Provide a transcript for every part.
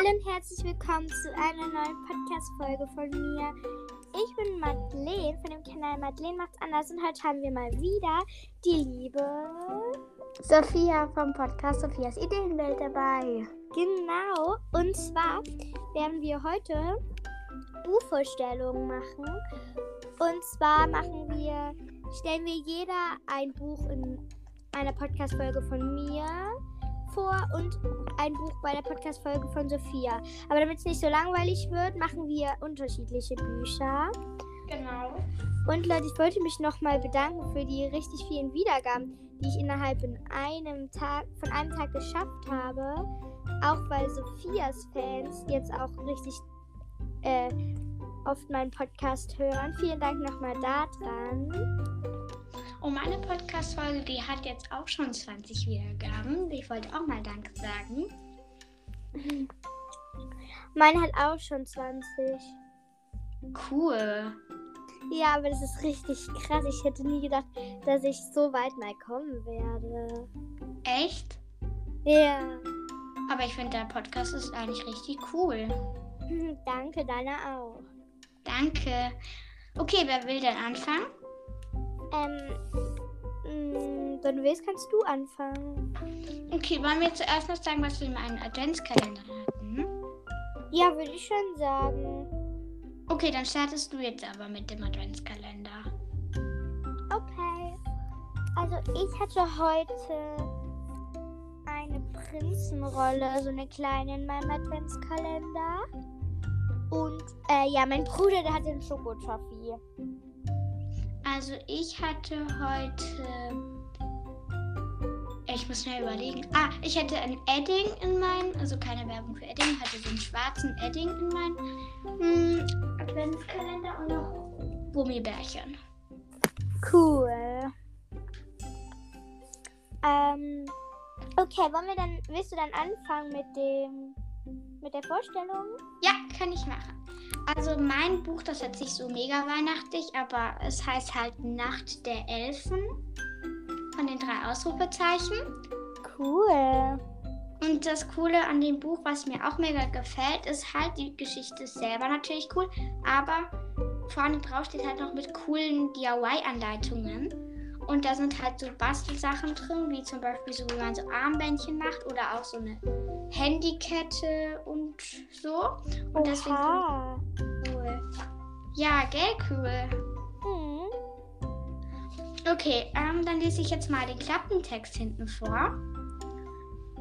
Hallo und herzlich willkommen zu einer neuen Podcast-Folge von mir. Ich bin Madeleine von dem Kanal Madeleine macht's anders und heute haben wir mal wieder die liebe Sophia vom Podcast Sophias Ideenwelt dabei. Genau. Und zwar werden wir heute Buchvorstellungen machen. Und zwar machen wir, stellen wir jeder ein Buch in einer Podcast-Folge von mir vor und ein Buch bei der Podcast-Folge von Sophia. Aber damit es nicht so langweilig wird, machen wir unterschiedliche Bücher. Genau. Und Leute, ich wollte mich nochmal bedanken für die richtig vielen Wiedergaben, die ich innerhalb in einem Tag, von einem Tag geschafft habe. Auch weil Sophias Fans jetzt auch richtig äh, oft meinen Podcast hören. Vielen Dank nochmal daran. Und meine Podcast-Folge, die hat jetzt auch schon 20 Wiedergaben. Ich wollte auch mal Danke sagen. Meine hat auch schon 20. Cool. Ja, aber das ist richtig krass. Ich hätte nie gedacht, dass ich so weit mal kommen werde. Echt? Ja. Aber ich finde, der Podcast ist eigentlich richtig cool. Danke, deiner auch. Danke. Okay, wer will denn anfangen? Ähm, wenn du willst, kannst du anfangen. Okay, wollen wir zuerst noch sagen, was wir in meinem Adventskalender hatten? Ja, würde ich schon sagen. Okay, dann startest du jetzt aber mit dem Adventskalender. Okay. Also ich hatte heute eine Prinzenrolle, also eine kleine in meinem Adventskalender. Und äh, ja, mein Bruder, der hat den Schokotoffee. Also ich hatte heute. Ich muss schnell überlegen. Ah, ich hatte ein Edding in meinem, also keine Werbung für Edding, hatte so einen schwarzen Edding in meinem hm, Adventskalender und noch Gummibärchen. Cool. Ähm, okay, wollen wir dann, willst du dann anfangen mit dem, mit der Vorstellung? Ja, kann ich machen. Also mein Buch, das hört sich so mega weihnachtlich, aber es heißt halt Nacht der Elfen von den drei Ausrufezeichen. Cool. Und das Coole an dem Buch, was mir auch mega gefällt, ist halt die Geschichte selber natürlich cool, aber vorne drauf steht halt noch mit coolen DIY-Anleitungen. Und da sind halt so Bastelsachen drin, wie zum Beispiel so, wie man so Armbändchen macht oder auch so eine Handykette und so. Und deswegen Oha. cool. Ja, gell, cool. Hm. Okay, ähm, dann lese ich jetzt mal den Klappentext hinten vor.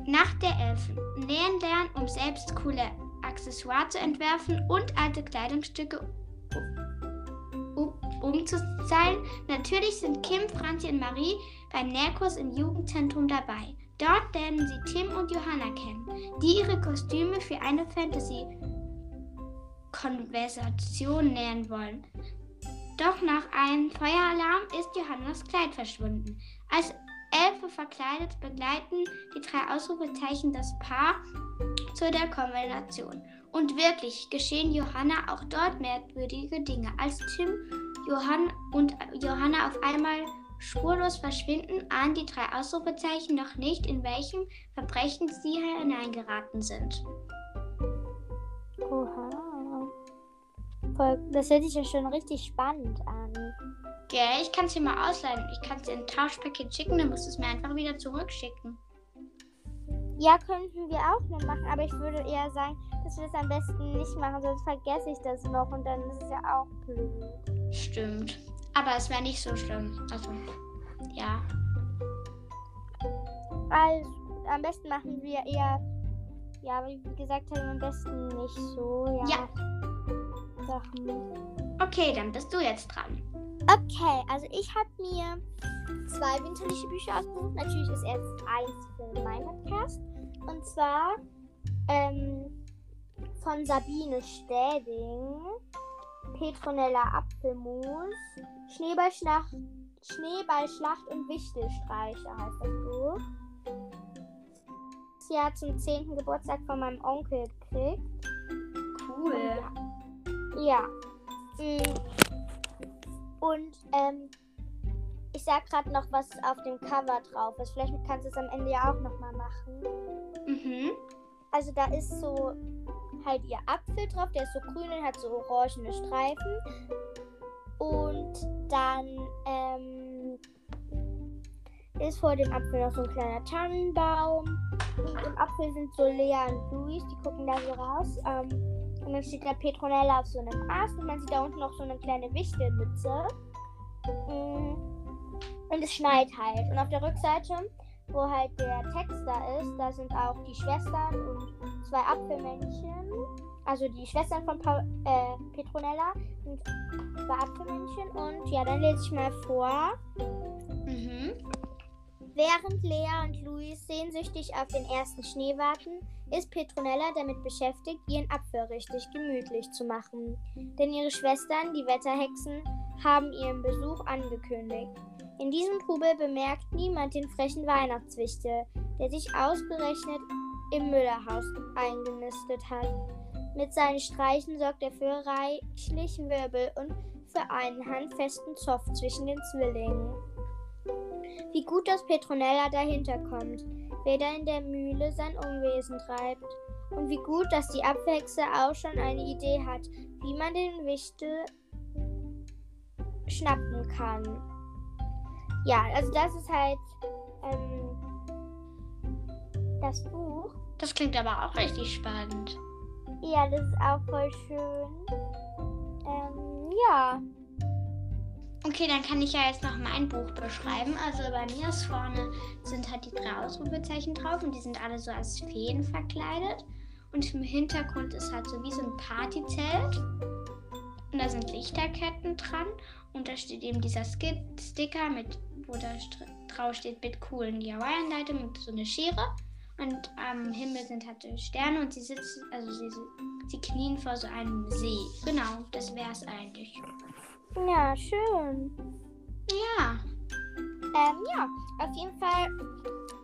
Nacht der Elfen. Nähen lernen, um selbst coole Accessoires zu entwerfen und alte Kleidungsstücke um, umzuzahlen. Natürlich sind Kim, Franzi und Marie beim Nährkurs im Jugendzentrum dabei. Dort lernen sie Tim und Johanna kennen, die ihre Kostüme für eine Fantasy-Konversation nähen wollen. Doch nach einem Feueralarm ist Johannas Kleid verschwunden. Als Elfe verkleidet begleiten die drei Ausrufezeichen das Paar zu der Konversation. Und wirklich geschehen Johanna auch dort merkwürdige Dinge. Als Tim Johann und Johanna auf einmal spurlos verschwinden, ahnen die drei Ausrufezeichen noch nicht, in welchem Verbrechen sie hineingeraten sind. Oha. Das hört sich ja schon richtig spannend an. Gell, ich kann es dir mal ausleihen. Ich kann es dir ein Tauschpaket schicken, dann musst du es mir einfach wieder zurückschicken. Ja, könnten wir auch noch machen, aber ich würde eher sagen, dass wir das am besten nicht machen, sonst vergesse ich das noch und dann ist es ja auch blöd. Stimmt. Aber es wäre nicht so schlimm. Also, ja. Also, am besten machen wir eher, ja, wie gesagt haben, am besten nicht so, ja. Ja. Sachen. Okay, dann bist du jetzt dran. Okay, also ich habe mir zwei winterliche Bücher ausgesucht. Natürlich ist erst eins für meinen Podcast. Und zwar ähm, von Sabine Städing, Petronella Apfelmus, Schneeballschlacht, Schneeballschlacht und Wichtelstreiche heißt das Buch. Das Jahr zum 10. Geburtstag von meinem Onkel gekriegt. Cool. Ja. Mm. Und ähm, ich sag gerade noch, was auf dem Cover drauf ist. Vielleicht kannst du es am Ende ja auch noch mal machen. Mhm. Also da ist so halt ihr Apfel drauf. Der ist so grün und hat so orangene Streifen. Und dann ähm, ist vor dem Apfel noch so ein kleiner Tannenbaum. Und im Apfel sind so Lea und Luis, die gucken da so raus. Ähm, und dann steht da Petronella auf so einem Ast und man sieht da unten noch so eine kleine Wichtelmütze. Mm. Und es schneit halt. Und auf der Rückseite, wo halt der Text da ist, da sind auch die Schwestern und zwei Apfelmännchen. Also die Schwestern von pa äh, Petronella und zwei Apfelmännchen. Und ja, dann lese ich mal vor. Mhm. Während Lea und Luis sehnsüchtig auf den ersten Schnee warten, ist Petronella damit beschäftigt, ihren Apfel richtig gemütlich zu machen. Denn ihre Schwestern, die Wetterhexen, haben ihren Besuch angekündigt. In diesem Trubel bemerkt niemand den frechen Weihnachtswichtel, der sich ausgerechnet im Müllerhaus eingenistet hat. Mit seinen Streichen sorgt er für reichlich Wirbel und für einen handfesten Zoff zwischen den Zwillingen. Wie gut, dass Petronella dahinter kommt, wer da in der Mühle sein Unwesen treibt. Und wie gut, dass die Abwechsel auch schon eine Idee hat, wie man den Wichtel schnappen kann. Ja, also das ist halt ähm, das Buch. Das klingt aber auch richtig spannend. Ja, das ist auch voll schön. Ähm, ja. Okay, dann kann ich ja jetzt noch mein Buch beschreiben. Also bei mir ist vorne sind halt die drei Ausrufezeichen drauf und die sind alle so als Feen verkleidet. Und im Hintergrund ist halt so wie so ein Partyzelt. Und da sind Lichterketten dran. Und da steht eben dieser Skit Sticker, mit, wo da drauf steht mit coolen DIY-Anleitung und so eine Schere. Und am Himmel sind halt Sterne und sie sitzen, also sie, sie knien vor so einem See. Genau, das wäre es eigentlich. Ja, schön. Ja. Ähm, ja, auf jeden Fall,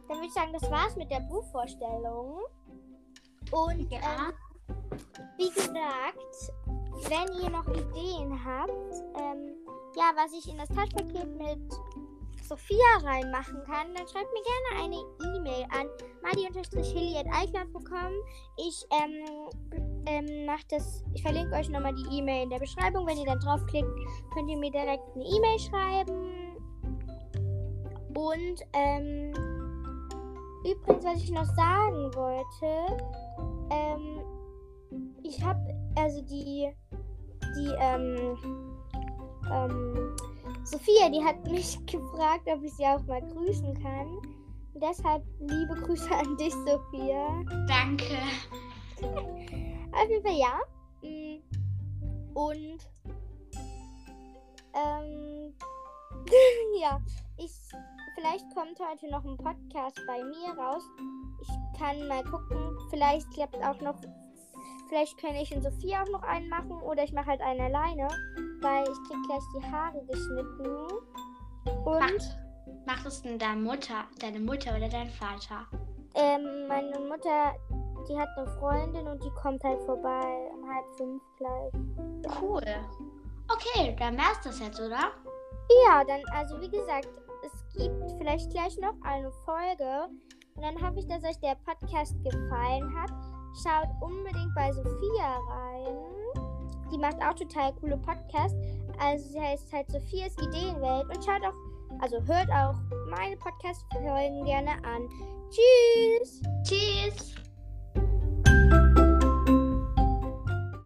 dann würde ich sagen, das war's mit der Buchvorstellung. Und Ja. ähm, wie gesagt, wenn ihr noch Ideen habt, ähm, ja, was ich in das Touchpaket mit Sophia reinmachen kann, dann schreibt mir gerne eine E-Mail an madi-hilly.icloud.com. Ich ähm, ähm, mach das, ich verlinke euch nochmal die E-Mail in der Beschreibung. Wenn ihr dann draufklickt, könnt ihr mir direkt eine E-Mail schreiben. Und ähm, übrigens, was ich noch sagen wollte, ähm, ich habe also die, die, ähm, ähm, Sophia, die hat mich gefragt, ob ich sie auch mal grüßen kann. Und deshalb liebe Grüße an dich, Sophia. Danke. Auf jeden Fall ja. Mm. Und ähm, ja, ich vielleicht kommt heute noch ein Podcast bei mir raus. Ich kann mal gucken. Vielleicht klappt auch noch. Vielleicht kann ich und Sophia auch noch einen machen oder ich mache halt einen alleine, weil ich krieg gleich die Haare geschnitten. Und Macht, macht es denn deine Mutter, deine Mutter oder dein Vater? ähm, meine Mutter, die hat eine Freundin und die kommt halt vorbei um halb fünf gleich. Cool. Okay, dann wär's das jetzt, oder? Ja, dann, also wie gesagt, es gibt vielleicht gleich noch eine Folge. Und dann hoffe ich, dass euch der Podcast gefallen hat. Schaut unbedingt bei Sophia rein. Die macht auch total coole Podcasts. Also sie heißt halt Sophias Ideenwelt und schaut auch, also hört auch meine Podcast-Folgen gerne an. Tschüss! Tschüss!